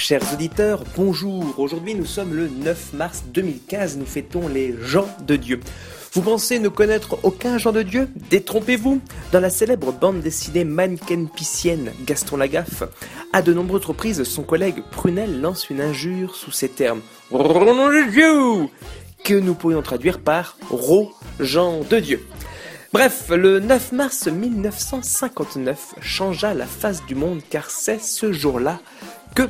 Chers auditeurs, bonjour. Aujourd'hui, nous sommes le 9 mars 2015. Nous fêtons les gens de Dieu. Vous pensez ne connaître aucun Jean de Dieu? Détrompez-vous Dans la célèbre bande dessinée mannequin piscienne Gaston Lagaffe, à de nombreuses reprises, son collègue Prunel lance une injure sous ces termes. que nous pourrions traduire par Ro Jean de Dieu. Bref, le 9 mars 1959 changea la face du monde car c'est ce jour-là que,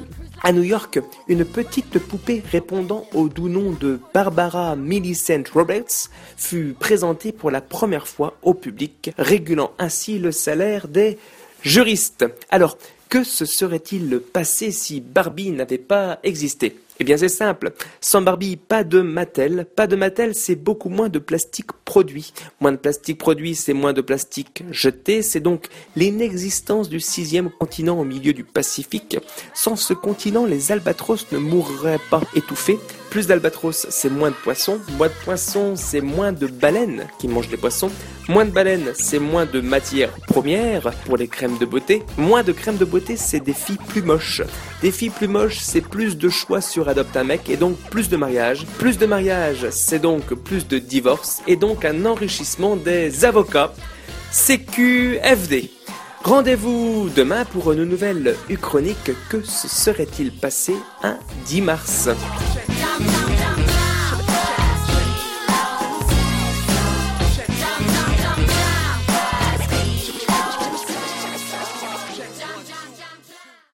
à New York, une petite poupée répondant au doux nom de Barbara Millicent Roberts fut présentée pour la première fois au public, régulant ainsi le salaire des juristes. Alors, que se serait-il passé si Barbie n'avait pas existé? Eh bien c'est simple, sans Barbie, pas de Mattel. Pas de Mattel, c'est beaucoup moins de plastique produit. Moins de plastique produit, c'est moins de plastique jeté. C'est donc l'inexistence du sixième continent au milieu du Pacifique. Sans ce continent, les albatros ne mourraient pas étouffés. Plus d'albatros, c'est moins de poissons. Moins de poissons, c'est moins de baleines qui mangent les poissons. Moins de baleines, c'est moins de matières premières pour les crèmes de beauté. Moins de crèmes de beauté, c'est des filles plus moches. Des filles plus moches, c'est plus de choix sur Adopte un mec et donc plus de mariage. Plus de mariage, c'est donc plus de divorce et donc un enrichissement des avocats. CQFD. Rendez-vous demain pour une nouvelle Uchronique. Que se serait-il passé un 10 mars?